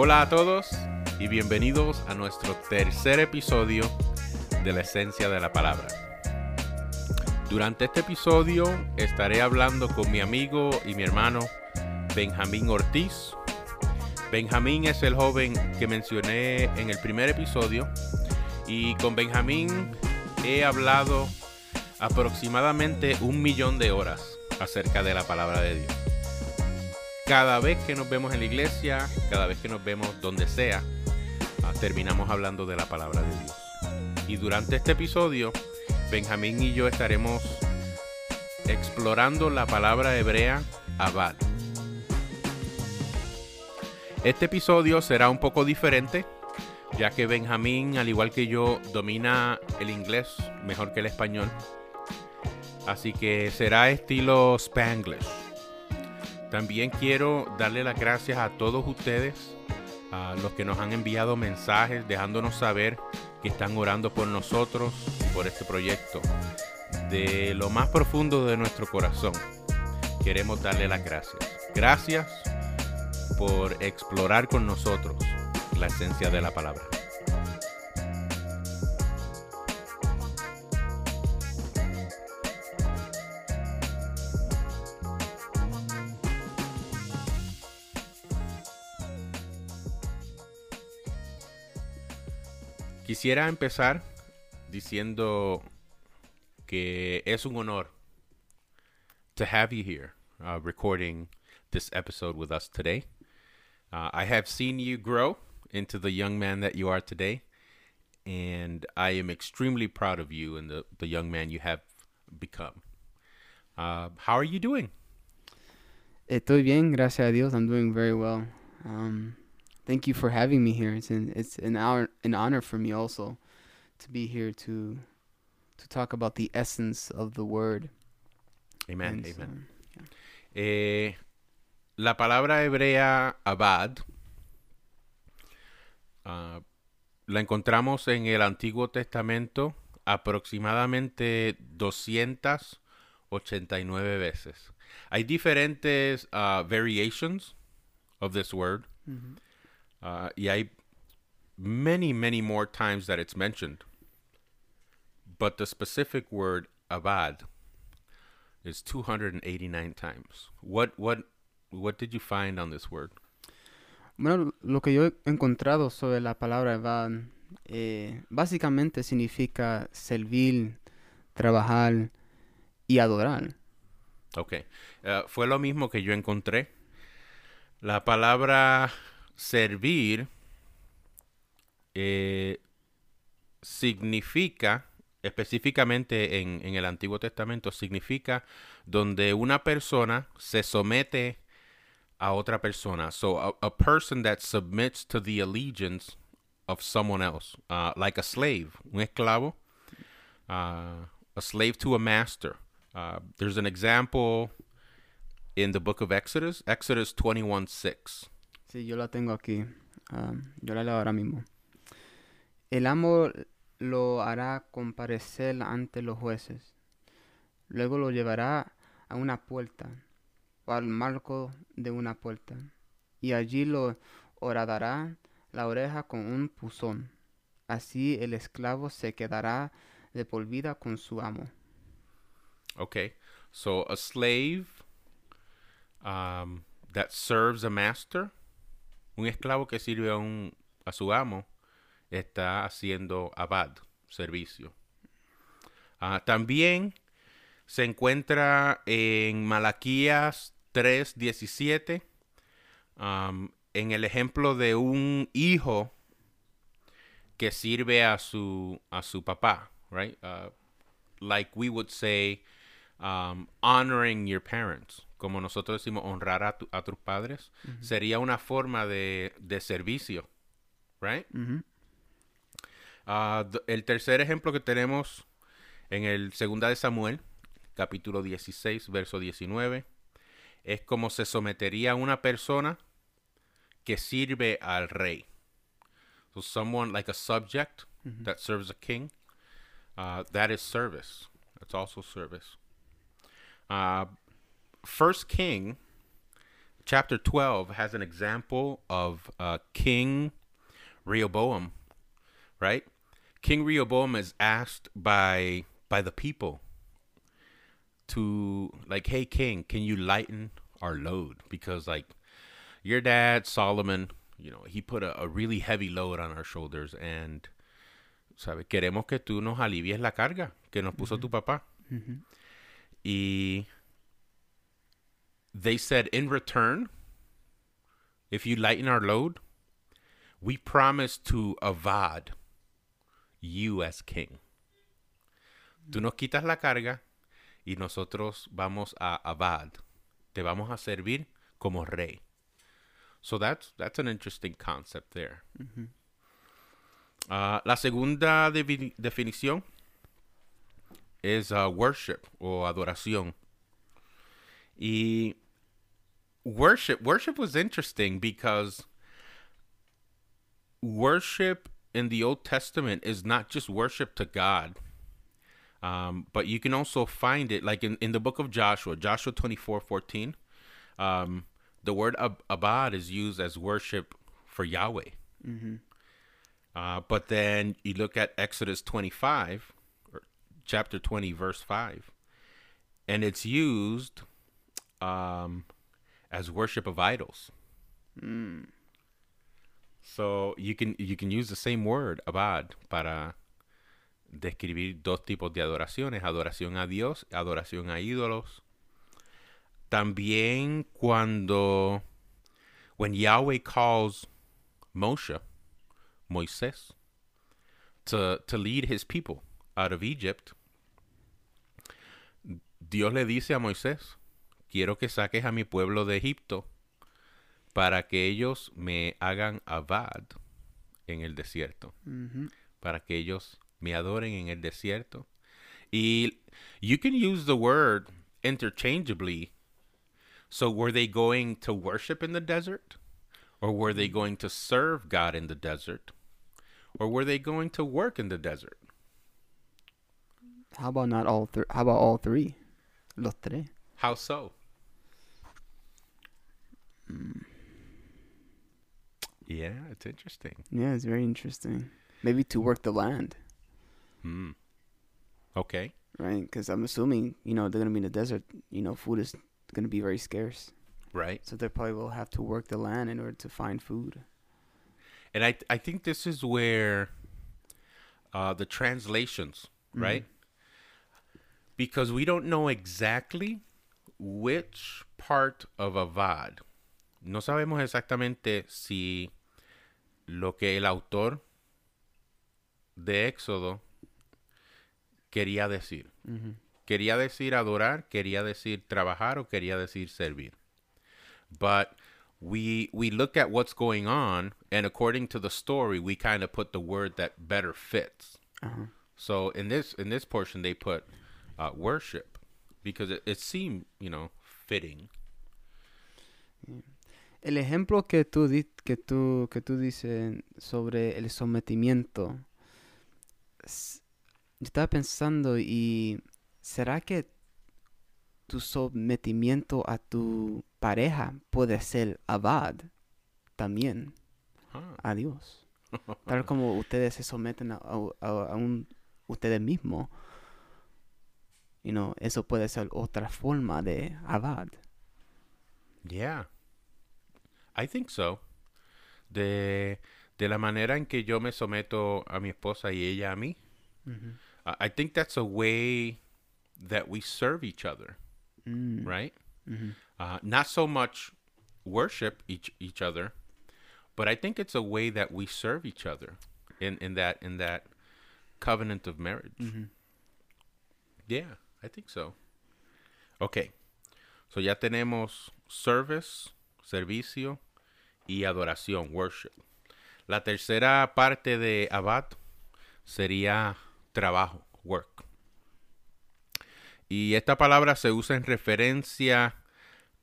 Hola a todos y bienvenidos a nuestro tercer episodio de la esencia de la palabra. Durante este episodio estaré hablando con mi amigo y mi hermano Benjamín Ortiz. Benjamín es el joven que mencioné en el primer episodio y con Benjamín he hablado aproximadamente un millón de horas acerca de la palabra de Dios. Cada vez que nos vemos en la iglesia, cada vez que nos vemos donde sea, ah, terminamos hablando de la palabra de Dios. Y durante este episodio, Benjamín y yo estaremos explorando la palabra hebrea abad. Este episodio será un poco diferente, ya que Benjamín, al igual que yo, domina el inglés mejor que el español. Así que será estilo Spanglish. También quiero darle las gracias a todos ustedes, a los que nos han enviado mensajes dejándonos saber que están orando por nosotros y por este proyecto. De lo más profundo de nuestro corazón, queremos darle las gracias. Gracias por explorar con nosotros la esencia de la palabra. Quisiera empezar diciendo que es un honor to have you here uh, recording this episode with us today. Uh, I have seen you grow into the young man that you are today, and I am extremely proud of you and the, the young man you have become. Uh, how are you doing? Estoy bien, gracias a Dios. I'm doing very well. Um, thank you for having me here. It's an it's an hour an honor for me also to be here to to talk about the essence of the word. Amen. And so, Amen. yeah. Eh, la palabra hebrea abad ah, la encontramos en el Antiguo Testamento aproximadamente 289 veces. Hay diferentes ah, variations of this word Mhm. Uh, y hay many, many more times that it's mentioned. But the specific word abad is 289 times. What what what did you find on this word? Bueno, lo que yo he encontrado sobre la palabra abad eh, básicamente significa servir, trabajar y adorar. Ok. Uh, fue lo mismo que yo encontré. La palabra servir eh, significa, específicamente en, el Antiguo Testamento, significa donde una persona se somete a otra persona. So a, a person that submits to the allegiance of someone else, uh, like a slave, un esclavo, uh, a slave to a master. Uh, there's an example in the book of Exodus, Exodus 21 6. Sí, yo la tengo aquí. Ah, yo la leo ahora mismo. El amo lo hará comparecer ante los jueces. Luego lo llevará a una puerta o al marco de una puerta. Y allí lo horadará la oreja con un puzón. Así el esclavo se quedará de por con su amo. Okay, so a slave um, that serves a master, un esclavo que sirve a, un, a su amo, está haciendo abad, servicio. Ah, también se encuentra en Malaquías 3:17, um, en el ejemplo de un hijo que sirve a su, a su papá, right? Uh, like we would say, um, honoring your parents, como nosotros decimos honrar a, tu- a tus padres, sería una forma de, de servicio, right? Ah, d- el tercer ejemplo que tenemos en el segunda de Samuel, capítulo 16, verso 19, es como se sometería una persona que sirve al rey. So someone like a subject that serves a king, uh, that is service. That's also service. First King chapter 12 has an example of uh, King Rehoboam, right? King Rehoboam is asked by by the people to like, "Hey king, can you lighten our load because like your dad Solomon, you know, he put a, a really heavy load on our shoulders and sabe, queremos que tú nos alivies la carga que nos puso tu papá." Ujú. Y they said, in return, if you lighten our load, we promise to avad you as king. Tú nos quitas la carga y nosotros vamos a avad. Te vamos a servir como rey. So that's that's an interesting concept there. Ah, la segunda definición es uh, worship o adoración. Y worship, worship was interesting because worship in the Old Testament is not just worship to God, um, but you can also find it like in, in the book of Joshua, Joshua 24 14. Um, the word ab- abad is used as worship for Yahweh. Uh, but then you look at Exodus 25, or chapter 20, verse 5, and it's used um, as worship of idols. So you can you can use the same word abad para describir dos tipos de adoraciones, adoración a Dios, adoración a ídolos. También cuando when Yahweh calls Moshe, Moisés, to, to lead his people out of Egypt, Dios le dice a Moisés, quiero que saques a mi pueblo de Egipto para que ellos me hagan abad en el desierto, Ujú. para que ellos me adoren en el desierto. Y you can use the word interchangeably. So were they going to worship in the desert? Or were they going to serve God in the desert? Or were they going to work in the desert? How about not all three? How about all three? Los tres. How so? Yeah, it's interesting. Yeah, it's very interesting. Maybe to work the land, Hmm. Okay. right? Because I'm assuming, you know, they're gonna be in the desert. You know, food is gonna be very scarce, Right. so they probably will have to work the land in order to find food. And I I think this is where uh, the translations, right? Because we don't know exactly which part of Avad. No sabemos exactamente si lo que el autor de Éxodo quería decir. Mm-hmm. Quería decir adorar, quería decir trabajar o quería decir servir. But we we look at what's going on and according to the story we kind of put the word that better fits. Uh-huh. So in this in this portion they put uh, worship because it, it seemed, you know, fitting. El ejemplo que tú, di- que tú, que tú dices sobre el sometimiento, yo estaba pensando y ¿será que tu sometimiento a tu pareja puede ser abad también Huh. a Dios? Tal como ustedes se someten a- a un, ustedes mismos, you know, eso puede ser otra forma de abad. Yeah. I think so. De, de la manera en que yo me someto a mi esposa y ella a mí. Uh, I think that's a way that we serve each other, Mm. right? Mhm. Uh, not so much worship each each other, but I think it's a way that we serve each other in, in that in that covenant of marriage. Mhm. Yeah, I think so. Okay. So ya tenemos service, servicio y adoración, worship. La tercera parte de abad sería trabajo, work. Y esta palabra se usa en referencia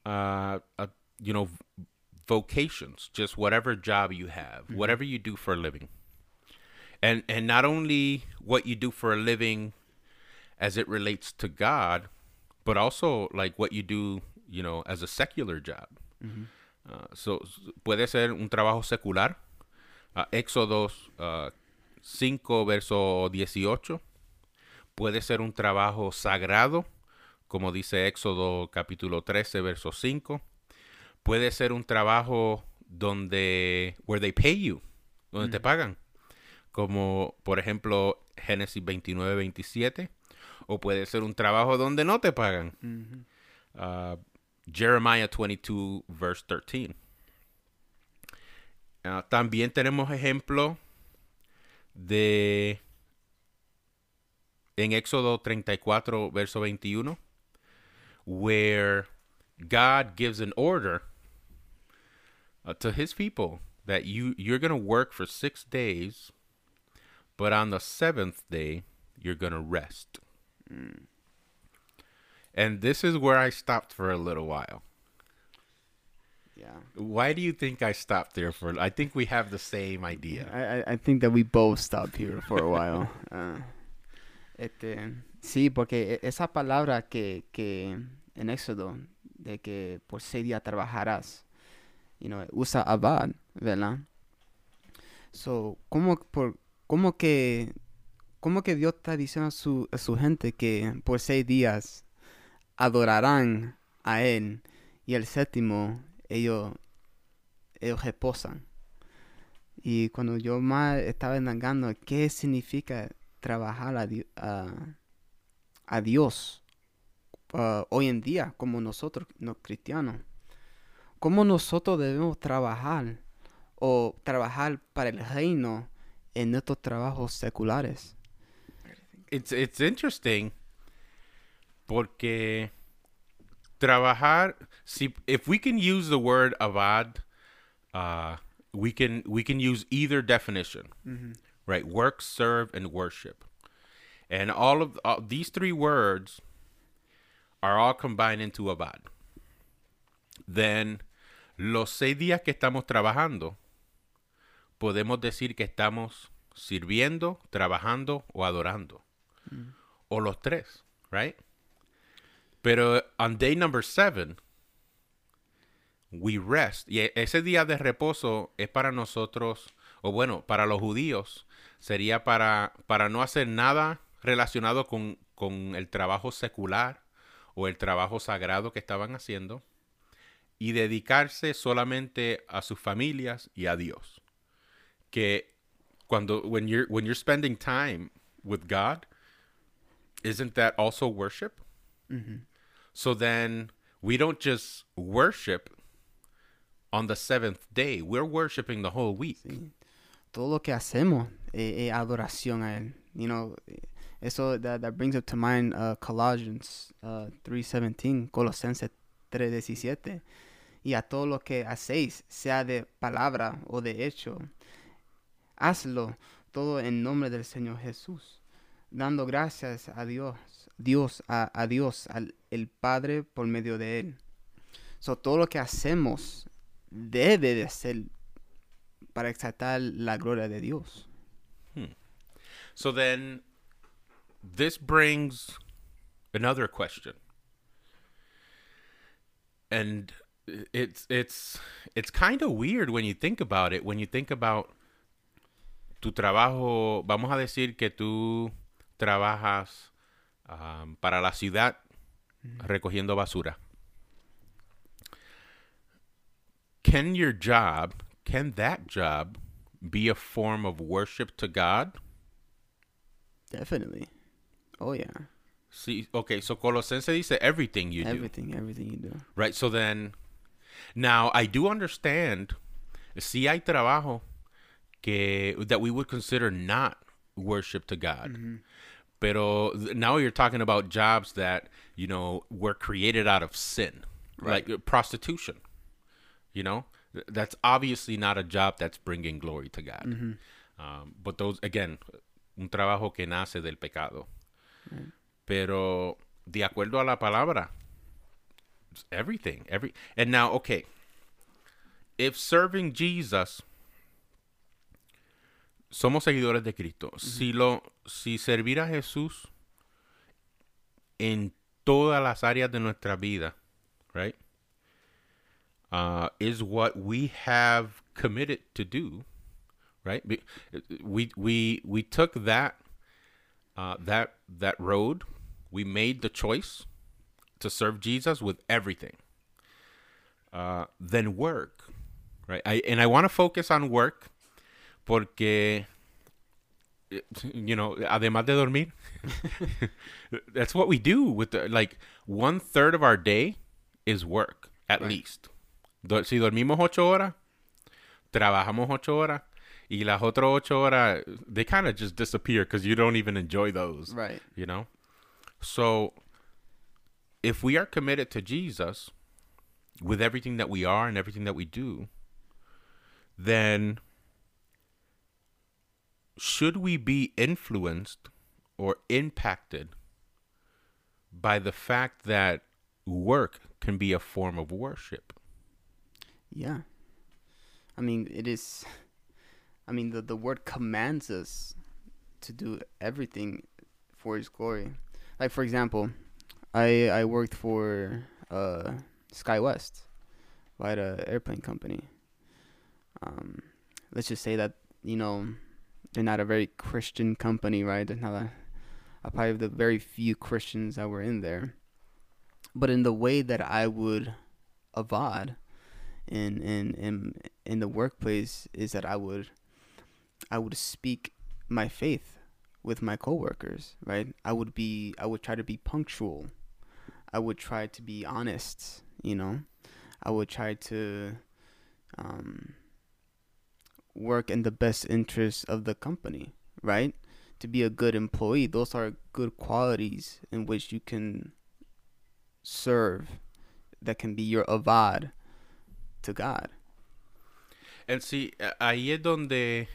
a, a, you know, vocations, just whatever job you have, whatever you do for a living. And and not only what you do for a living as it relates to God, but also like what you do, you know, as a secular job, Ujú. Uh, so, puede ser un trabajo secular. Uh, Éxodo uh, 5, verso 18. Puede ser un trabajo sagrado, como dice Éxodo capítulo 13, verso 5. Puede ser un trabajo donde, where they pay you, donde te pagan. Como, por ejemplo, Génesis 29, 27. O puede ser un trabajo donde no te pagan. Ujú. Uh, Jeremiah 22, verse 13. Uh, también tenemos ejemplo de en Éxodo 34, verso 21, where God gives an order uh, to his people that you you're going to work for 6 days, but on the 7th day you're going to rest. And this is where I stopped for a little while. Yeah. Why do you think I stopped there for? I think we have the same idea. I, I, think that we both stopped here for a while. Ah, este, sí, porque esa palabra que, que en Éxodo, de que por seis días trabajarás, you know, usa abad, ¿verdad? So, ¿cómo, por, cómo que, cómo que Dios está diciendo a su, a su gente que por seis días adorarán a Él y el séptimo ellos, ellos reposan? Y cuando yo más estaba indagando qué significa trabajar a, a- a Dios ah, hoy en día, como nosotros, los cristianos, cómo nosotros debemos trabajar o trabajar para el reino en nuestros trabajos seculares. It's interesting porque trabajar. See, if we can use the word avad, uh, we can we can use either definition, right? Work, serve, and worship, and all of uh, these three words are all combined into abad. Then, los seis días que estamos trabajando, podemos decir que estamos sirviendo, trabajando o adorando. O los tres, right? Pero on day number seven, we rest. Y e- ese día de reposo es para nosotros, o bueno, para los judíos, sería para, para no hacer nada relacionado con, con el trabajo secular o el trabajo sagrado que estaban haciendo y dedicarse solamente a sus familias y a Dios. Que cuando when you're when you're spending time with God, isn't that also worship? So then we don't just worship on the seventh day. We're worshiping the whole week. Sí. Todo lo que hacemos es, es adoración a Él. You know, eso that, that brings up to mind uh, Colossians uh, 3.17, Colosenses 3.17. Y a todo lo que hacéis, sea de palabra o de hecho, hazlo todo en nombre del Señor Jesús, dando gracias a Dios, Dios a, a Dios, al el Padre por medio de Él. So, todo lo que hacemos debe de ser para exaltar la gloria de Dios. So then this brings another question. And it's it's it's kind of weird when you think about it, when you think about tu trabajo, vamos a decir que tú trabajas um, para la ciudad recogiendo basura. Can your job, can that job be a form of worship to God? Definitely. Oh yeah. See, okay, so Colosense dice everything you do, everything, everything you do. right? So then, now I do understand. Si hay trabajo que that we would consider not worship to God, pero now you're talking about jobs that you know were created out of sin, like uh, prostitution. You know, that's obviously not a job that's bringing glory to God. Um, but those again, un trabajo que nace del pecado. Pero de acuerdo a la palabra, everything, every and now okay. If serving Jesus somos seguidores de Cristo, si lo si servir a Jesús en todas las áreas de nuestra vida, right? uh, is what we have committed to do, right? We we we took that uh, that that road. We made the choice to serve Jesus with everything. Uh, then work, right? I and I want to focus on work, porque eh, you know, además de dormir, that's what we do with the like one third of our day is work at Right. least. Do- si dormimos ocho horas, trabajamos ocho horas, y las otras ocho horas they kind of just disappear because you don't even enjoy those, Right. you know. So, if we are committed to Jesus with everything that we are and everything that we do, then should we be influenced or impacted by the fact that work can be a form of worship? Yeah. I mean, it is. I mean, the the word commands us to do everything for His glory. Like for example, I I worked for uh SkyWest, right, a airplane company. Um, let's just say that you know they're not a very Christian company, right? They're not a, a probably the very few Christians that were in there. But in the way that I would avoid in in in in the workplace is that I would I would speak my faith with my coworkers, right? I would be I would try to be punctual. I would try to be honest, you know. I would try to um work in the best interest of the company, right? To be a good employee, those are good qualities in which you can serve that can be your avad to God. And see, ahí es donde,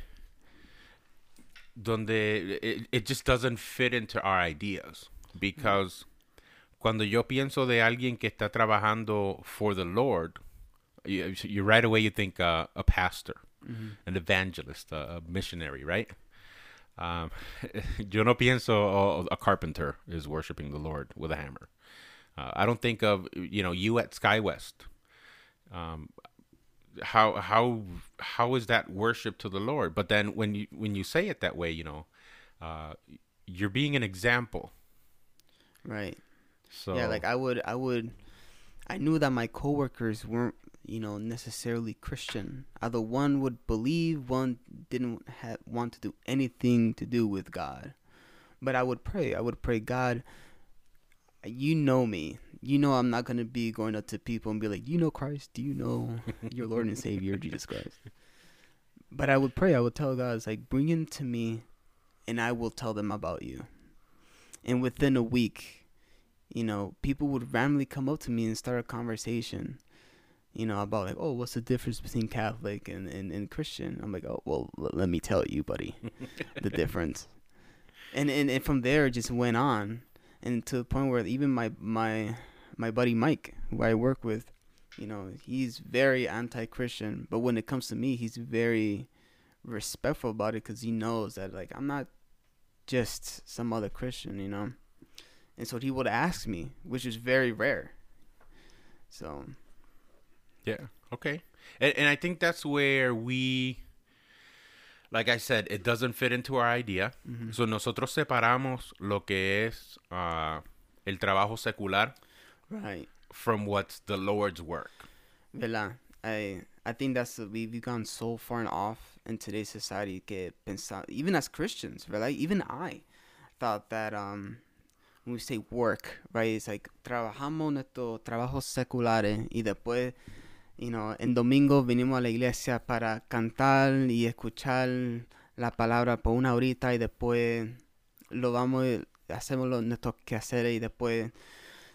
donde it, it just doesn't fit into our ideas. Because cuando yo pienso de alguien que está trabajando for the Lord, you, you right away you think uh, a pastor, an evangelist, a, a missionary, right? Um, yo no pienso oh, a carpenter is worshiping the Lord with a hammer. Uh, I don't think of you know you at SkyWest. Um, how how how is that worship to the Lord? But then when you when you say it that way, you know, uh, you're being an example. Right. So Yeah, like I would I would I knew that my coworkers weren't, you know, necessarily Christian. Either one would believe, one didn't have want to do anything to do with God. But I would pray. I would pray, God, you know me. You know I'm not gonna be going up to people and be like, You know Christ? Do you know your Lord and Savior Jesus Christ? But I would pray, I would tell God, it's like, bring him to me and I will tell them about you. And within a week, you know, people would randomly come up to me and start a conversation, you know, about like, oh, what's the difference between Catholic and, and, and Christian? I'm like, oh, well, l- let me tell you, buddy, the difference. And, and and from there, it just went on, and to the point where even my my my buddy Mike, who I work with, you know, he's very anti-Christian, but when it comes to me, he's very respectful about it because he knows that like I'm not just some other Christian, you know. And so he would ask me, which is very rare. So Yeah. Okay. And, and I think that's where we, like I said, it doesn't fit into our idea. So nosotros separamos lo que es uh, el trabajo secular right, from what's the Lord's work. ¿verdad? I I think that's we we've gone so far and off in today's society que pensa, even as Christians, right? Even I thought that um when we say work, right? It's like trabajamos nuestros trabajos seculares y después, you know, en domingo venimos a la iglesia para cantar y escuchar la palabra por una horita y después lo vamos hacemos lo, nuestros quehaceres y después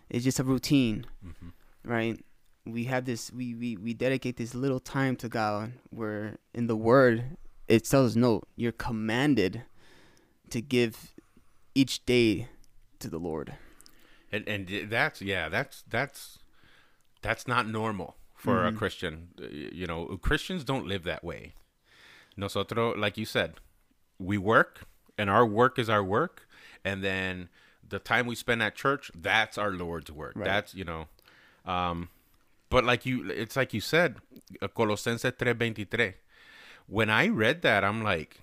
it's just a routine, mm-hmm. right? We have this we, we we dedicate this little time to God where in the word it tells no, you're commanded to give each day to the Lord. And and that's yeah, that's that's that's not normal for a Christian. Uh, You know, Christians don't live that way. Nosotros, like you said, we work, and our work is our work, and then the time we spend at church, that's our Lord's work. Right. That's you know, um, but like you, it's like you said, uh, Colosenses 3.23. When I read that, I'm like,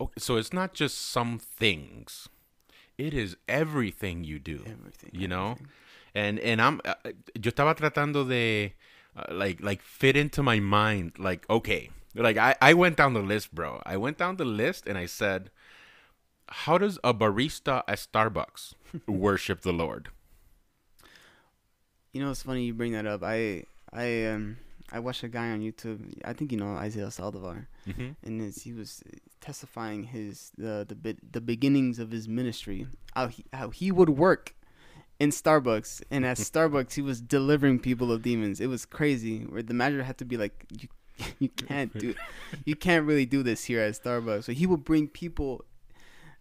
okay, so it's not just some things. It is everything you do. Everything. You know? And and I'm uh, yo estaba tratando de uh, like like fit into my mind like okay. Like I I went down the list, bro. I went down the list and I said how does a barista at Starbucks worship the Lord? You know, it's funny you bring that up. I I um I watched a guy on YouTube. I think you know Isaiah Saldivar, Mhm. and he was testifying his the the bit the beginnings of his ministry. How he how he would work in Starbucks, and at Starbucks he was delivering people of demons. It was crazy. Where the manager had to be like, you you can't do you can't really do this here at Starbucks. So he would bring people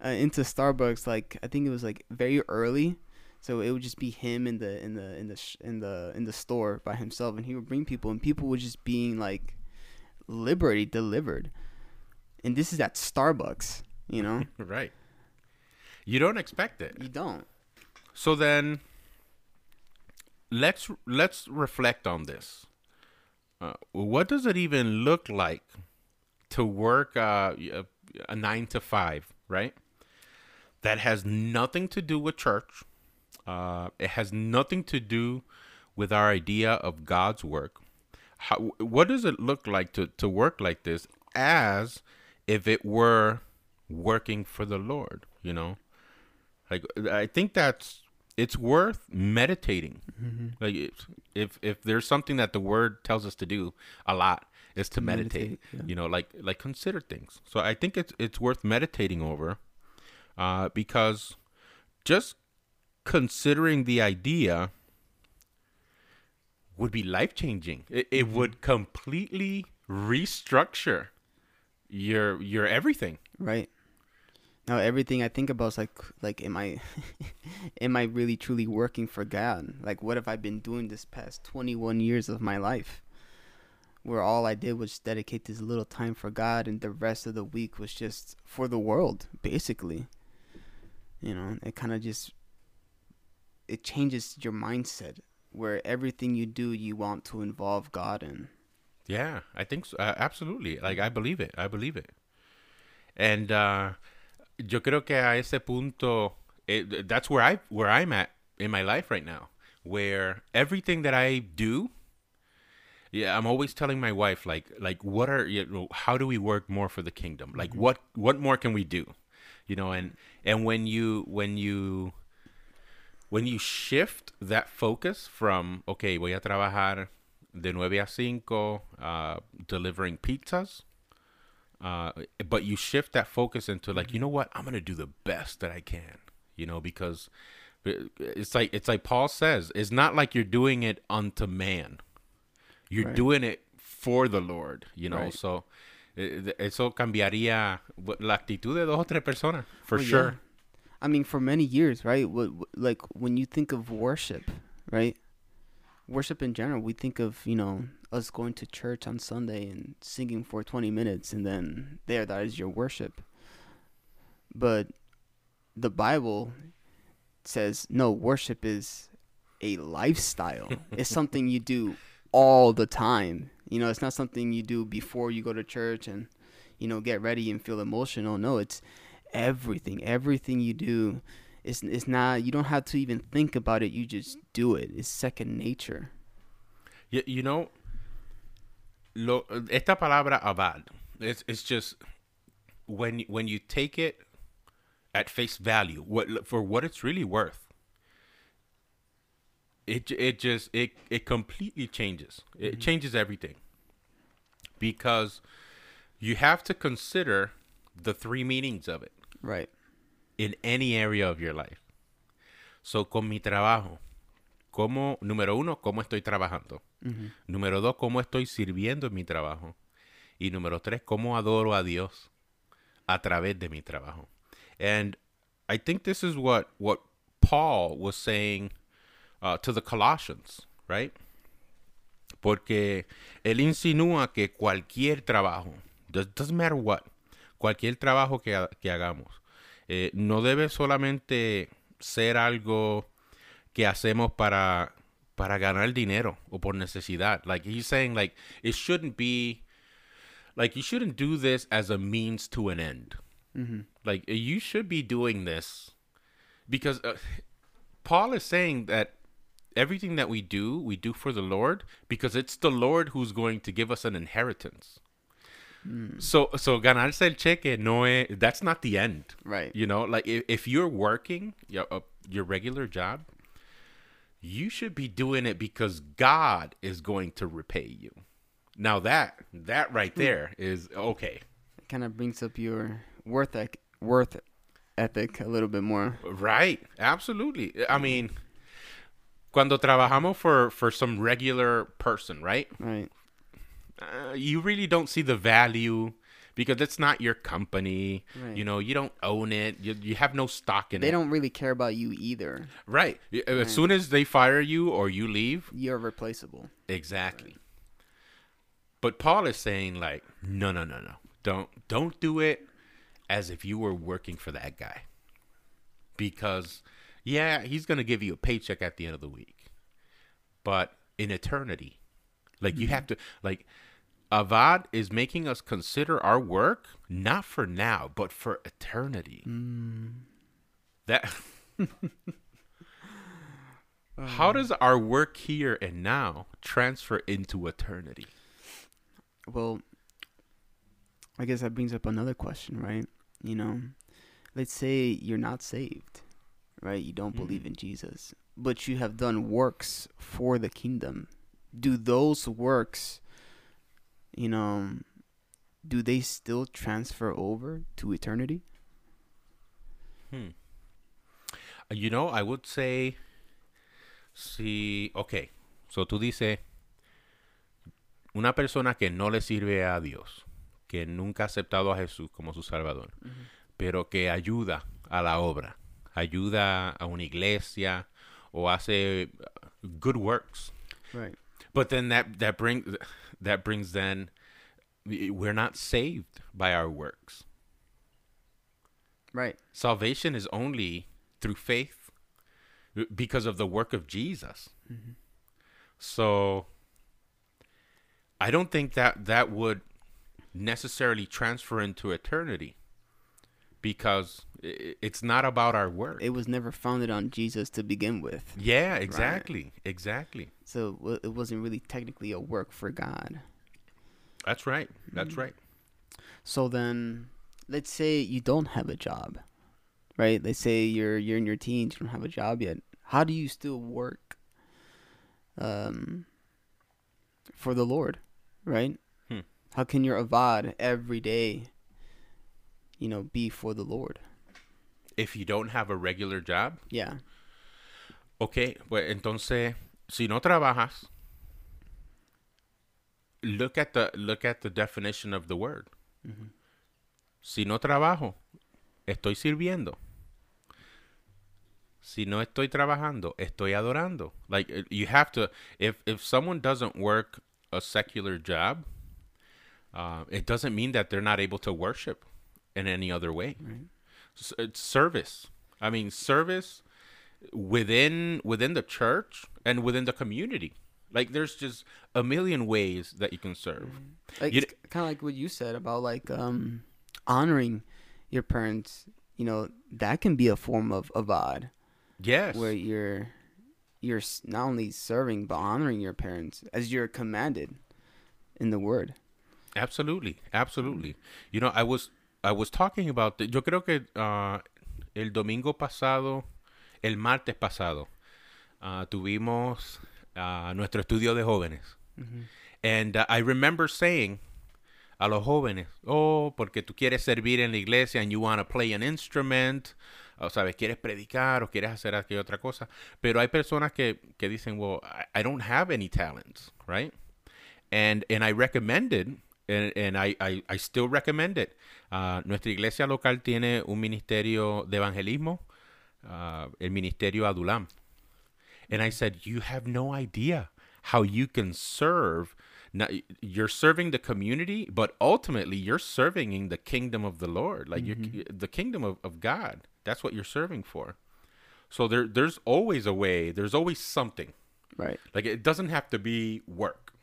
uh, into Starbucks like I think it was like very early. So it would just be him in the in the in the sh- in the in the store by himself, and he would bring people, and people were just being like liberated, delivered. And this is at Starbucks, you know. Right. You don't expect it. you don't. So then let's let's reflect on this. Uh, what does it even look like to work uh, a, nine to five, right? That has nothing to do with church. Uh, it has nothing to do with our idea of God's work. How, what does it look like to, to work like this as if it were working for the Lord, you know? Like I think that's it's worth meditating. Like if, if if there's something that the word tells us to do a lot is to meditate. meditate, yeah. You know, like like consider things. So I think it's it's worth meditating over, uh, because just considering the idea would be life changing. It, it would completely restructure your your everything. Right. Now everything I think about is like like am I am I really truly working for God? Like what have I been doing this past 21 years of my life? Where all I did was dedicate this little time for God and the rest of the week was just for the world, basically. You know, it kind of just it changes your mindset where everything you do you want to involve God in. Yeah, I think so. Uh, absolutely. Like I believe it. I believe it. And uh, yo creo que a ese punto, it, that's where I where I'm at in my life right now, where everything that I do, yeah, I'm always telling my wife like like what are you know, how do we work more for the kingdom? Like what what more can we do? You know, and and when you when you when you shift that focus from okay, voy a trabajar de nueve a cinco, uh, delivering pizzas, uh, but you shift that focus into like, you know what, I'm gonna do the best that I can, you know, because it's like it's like Paul says, it's not like you're doing it unto man, you're Right. doing it for the Lord, you know. Right. So eh, eso cambiaría la actitud de dos o tres personas for Well, yeah. sure. I mean, for many years, right? Like when you think of worship, right? Worship in general, we think of you know us going to church on Sunday and singing for twenty minutes, and then there, that is your worship. But the Bible says no, worship is a lifestyle. it's something you do all the time. You know, it's not something you do before you go to church and you know get ready and feel emotional. No, it's everything everything you do it's, it's not you don't have to even think about it you just do it. It's second nature. You, you know, lo, esta palabra abad, it's, it's just when when you take it at face value, what for what it's really worth. It it just it it completely changes. It mm-hmm. changes everything. Because you have to consider the three meanings of it. Right in any area of your life. So con mi trabajo, como número uno, cómo estoy trabajando. Número dos, cómo estoy sirviendo en mi trabajo. Y número tres, cómo adoro a Dios a través de mi trabajo. And I think this is what, what Paul was saying uh, to the Colossians, right? Porque él insinúa que cualquier trabajo, does- doesn't matter what, cualquier trabajo que hagamos, eh, no debe solamente ser algo que hacemos para, para ganar dinero o por necesidad. Like he's saying like it shouldn't be like you shouldn't do this as a means to an end. Mm-hmm. Like you should be doing this because uh, Paul is saying that everything that we do, we do for the Lord because it's the Lord who's going to give us an inheritance. So so ganarse el cheque no es, that's not the end. Right. You know, like if, if you're working your uh, your regular job, you should be doing it because God is going to repay you. Now that that right there is okay. It kind of brings up your worth ec- worth ethic a little bit more. Right. Absolutely. I mean, cuando trabajamos for for some regular person, right? Right. Uh, you really don't see the value because it's not your company. Right. You know, you don't own it. You you have no stock in They it. They don't really care about you either. Right. Y- As soon as they fire you or you leave, You're replaceable. exactly. But Paul is saying like, no, no, no, no. Don't don't do it as if you were working for that guy. Because yeah, he's going to give you a paycheck at the end of the week. But in eternity, like you have to like Avad is making us consider our work not for now, but for eternity. Hmm. That How does our work here and now transfer into eternity? Well, I guess that brings up another question, right? You know, let's say you're not saved, right? You don't believe mm-hmm. in Jesus, but you have done works for the kingdom. Do those works, you know, do they still transfer over to eternity? Uh, You know, I would say, si, okay, so tú dices, una persona que no le sirve a Dios, que nunca ha aceptado a Jesús como su Salvador, pero que ayuda a la obra, ayuda a una iglesia o hace good works. Right. But then that that brings that brings then we're not saved by our works. Right. Salvation is only through faith because of the work of Jesus. Mm-hmm. So I don't think that that would necessarily transfer into eternity because it's not about our work. It was never founded on Jesus to begin with. yeah, exactly. Exactly. So it wasn't really technically a work for God. That's right. That's right. So then, let's say you don't have a job, right? Let's say you're you're in your teens, you don't have a job yet. How do you still work, um, for the Lord, right? Hmm. How can your avad every day, you know, be for the Lord? If you don't have a regular job, Yeah, Ok, pues entonces, si no trabajas, look at the look at the definition of the word. Si no trabajo, estoy sirviendo. Si no estoy trabajando, estoy adorando. Like uh, you have to if if someone doesn't work a secular job, uh, it doesn't mean that they're not able to worship in any other way. S- It's service. I mean, service within within the church and within the community. Like there's just a million ways that you can serve. like You it's kind of like what you said about like um honoring your parents. You know, that can be a form of avad. Yes. where you're you're not only serving but honoring your parents as you're commanded in the word. Absolutely, absolutely. You know, I was I was talking about the, yo creo que uh, el domingo pasado, el martes pasado, uh, tuvimos uh, nuestro estudio de jóvenes. And uh, I remember saying a los jóvenes, oh, porque tú quieres servir en la iglesia and you want to play an instrument, o sabes, quieres predicar o quieres hacer aquella otra cosa. Pero hay personas que, que dicen, well, I, I don't have any talents, right? And, and I recommended, and, and I, I, I still recommend it. Uh, nuestra iglesia local tiene un ministerio de evangelismo, uh, el ministerio Adulam. And I said, you have no idea how you can serve. Now, you're serving the community, but ultimately you're serving in the kingdom of the Lord, like you're, the kingdom of, of God. That's what you're serving for. So there, there's always a way. There's always something Right. Like it doesn't have to be work.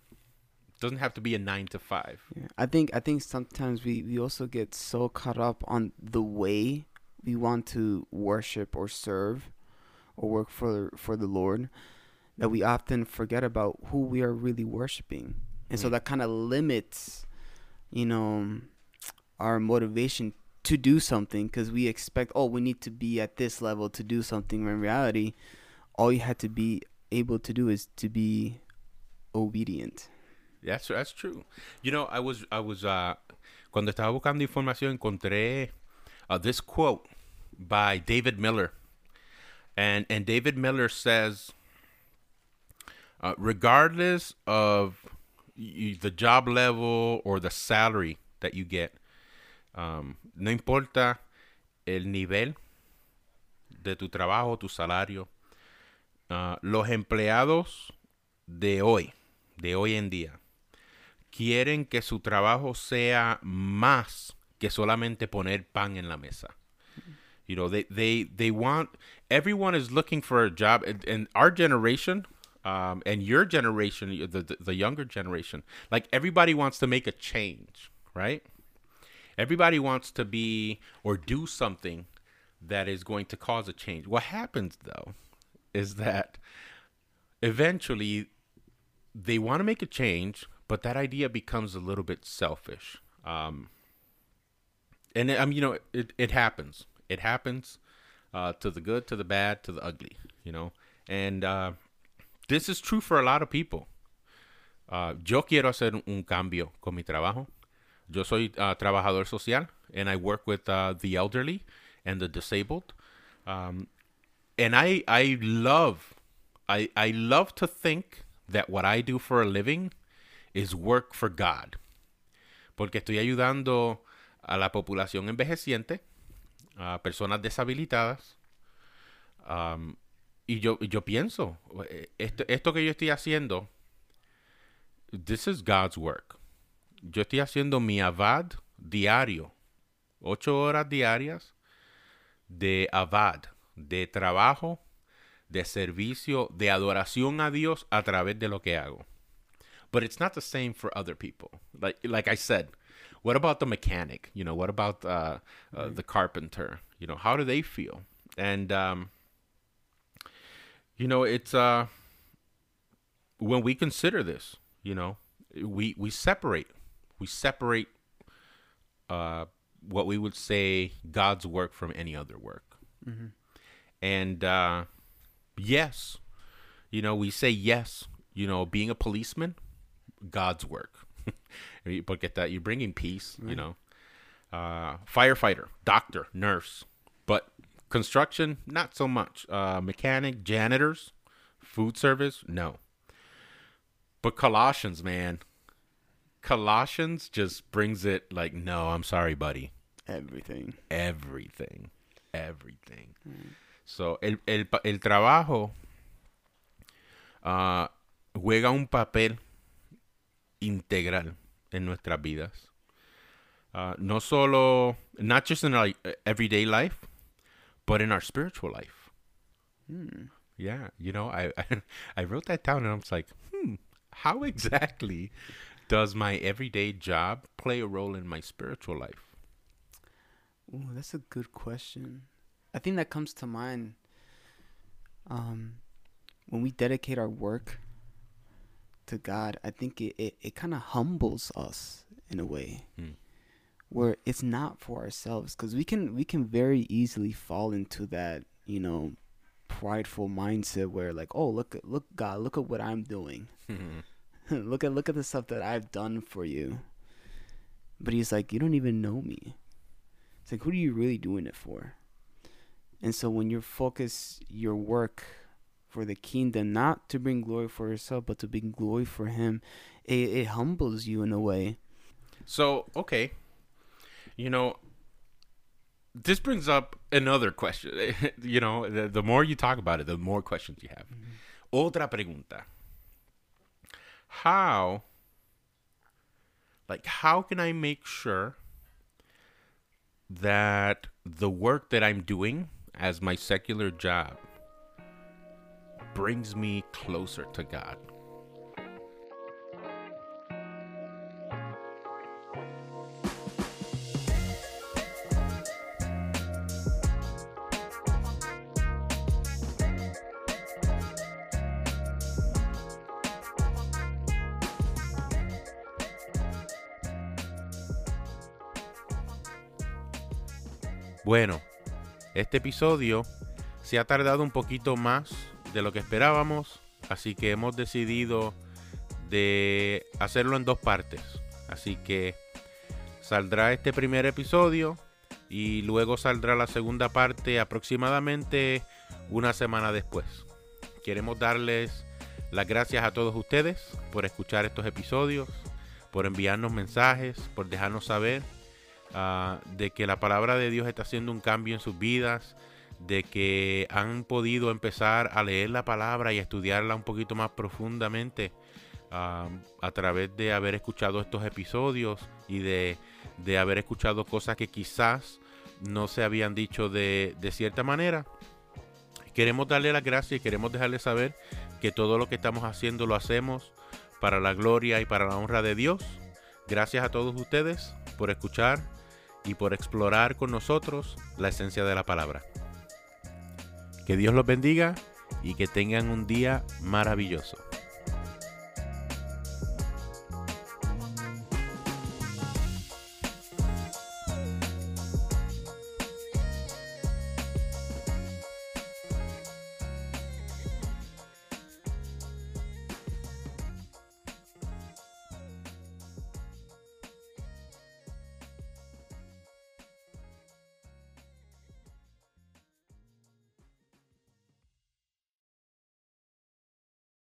Doesn't have to be a nine to five. Yeah. I think I think sometimes we we also get so caught up on the way we want to worship or serve or work for for the Lord that we often forget about who we are really worshiping. And so Mm. that kind of limits you know our motivation to do something because we expect oh we need to be at this level to do something when in reality all you had to be able to do is to be obedient That's that's true. You know, I was I was uh cuando estaba buscando información encontré uh, this quote by David Miller. And and David Miller says uh, regardless of y- the job level or the salary that you get, um, no importa el nivel de tu trabajo, tu salario, uh, los empleados de hoy, de hoy en día, quieren que su trabajo sea más que solamente poner pan en la mesa. You know, they they they want everyone is looking for a job, and, and our generation, um, and your generation, the, the the younger generation, like everybody wants to make a change, right? Everybody wants to be or do something that is going to cause a change. What happens though is that eventually they want to make a change, but that idea becomes a little bit selfish. Um, and I mean, you know, it, it happens. It happens uh, to the good, to the bad, to the ugly, you know. And uh, this is true for a lot of people. Uh, yo quiero hacer un cambio con mi trabajo. Yo soy uh, trabajador social, and I work with uh, the elderly and the disabled. Um, and I I love I I love to think that what I do for a living is work for God. Porque estoy ayudando a la población envejeciente, a personas deshabilitadas. um, y yo, yo pienso, eh, esto, esto que yo estoy haciendo, this is God's work. Yo estoy haciendo mi avad diario, ocho horas diarias de avad, de trabajo, de servicio, de adoración a Dios a través de lo que hago. But it's not the same for other people. Like like I said, what about the mechanic? You know, what about uh, uh, the carpenter? You know, how do they feel? And um, you know, it's uh, when we consider this, you know, we we separate, we separate uh, what we would say God's work from any other work. And uh, yes, you know, we say yes. You know, being a policeman, God's work, but get that you're bringing peace. You know, uh, firefighter, doctor, nurse, but construction, not so much. Uh, mechanic, janitors, food service, no. But Colossians, man, Colossians just brings it like, no, I'm sorry, buddy. everything everything, everything. So el, el, el trabajo ah, juega un papel integral en nuestras vidas. Ah, no solo, not just in our everyday life, but in our spiritual life. Yeah, you know, I, I I wrote that down and I was like, hmm, how exactly does my everyday job play a role in my spiritual life? Ooh, that's a good question. I think that comes to mind um, when we dedicate our work to God. I think it, it, it kind of humbles us in a way Hmm. where it's not for ourselves because we can we can very easily fall into that you know prideful mindset where like oh look at look God look at what I'm doing look at look at the stuff that I've done for you. But he's like, you don't even know me. It's like, who are you really doing it for? And so when you focus your work for the kingdom, not to bring glory for yourself, but to bring glory for him, it, it humbles you in a way. So, okay. You know, this brings up another question. you know, the, the more you talk about it, the more questions you have. Mm-hmm. Otra pregunta. How, like, how can I make sure that the work that I'm doing as my secular job brings me closer to God. Bueno, este episodio se ha tardado un poquito más de lo que esperábamos, así que hemos decidido de hacerlo en dos partes. Así que saldrá este primer episodio y luego saldrá la segunda parte aproximadamente una semana después. Queremos darles las gracias a todos ustedes por escuchar estos episodios, por enviarnos mensajes, por dejarnos saber Ah, de que la palabra de Dios está haciendo un cambio en sus vidas, de que han podido empezar a leer la palabra y estudiarla un poquito más profundamente a través de haber escuchado estos episodios y de, haber escuchado cosas que quizás no se habían dicho de, de cierta manera. Queremos darle las gracias y queremos dejarle saber que todo lo que estamos haciendo lo hacemos para la gloria y para la honra de Dios. Gracias a todos ustedes por escuchar y por explorar con nosotros la esencia de la palabra. Que Dios los bendiga y que tengan un día maravilloso.